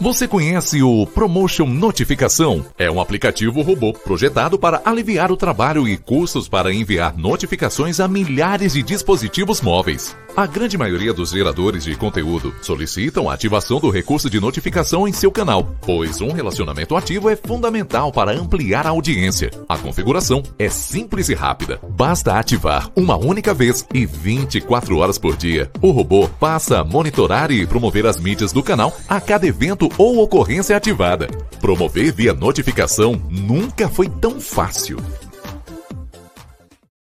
Você conhece o Promotion Notificação? É um aplicativo robô projetado para aliviar o trabalho e custos para enviar notificações a milhares de dispositivos móveis. A grande maioria dos geradores de conteúdo solicitam a ativação do recurso de notificação em seu canal, pois um relacionamento ativo é fundamental para ampliar a audiência. A configuração é simples e rápida. Basta ativar uma única vez e 24 horas por dia. O robô passa a monitorar e promover as mídias do canal a cada evento ou ocorrência ativada. Promover via notificação nunca foi tão fácil.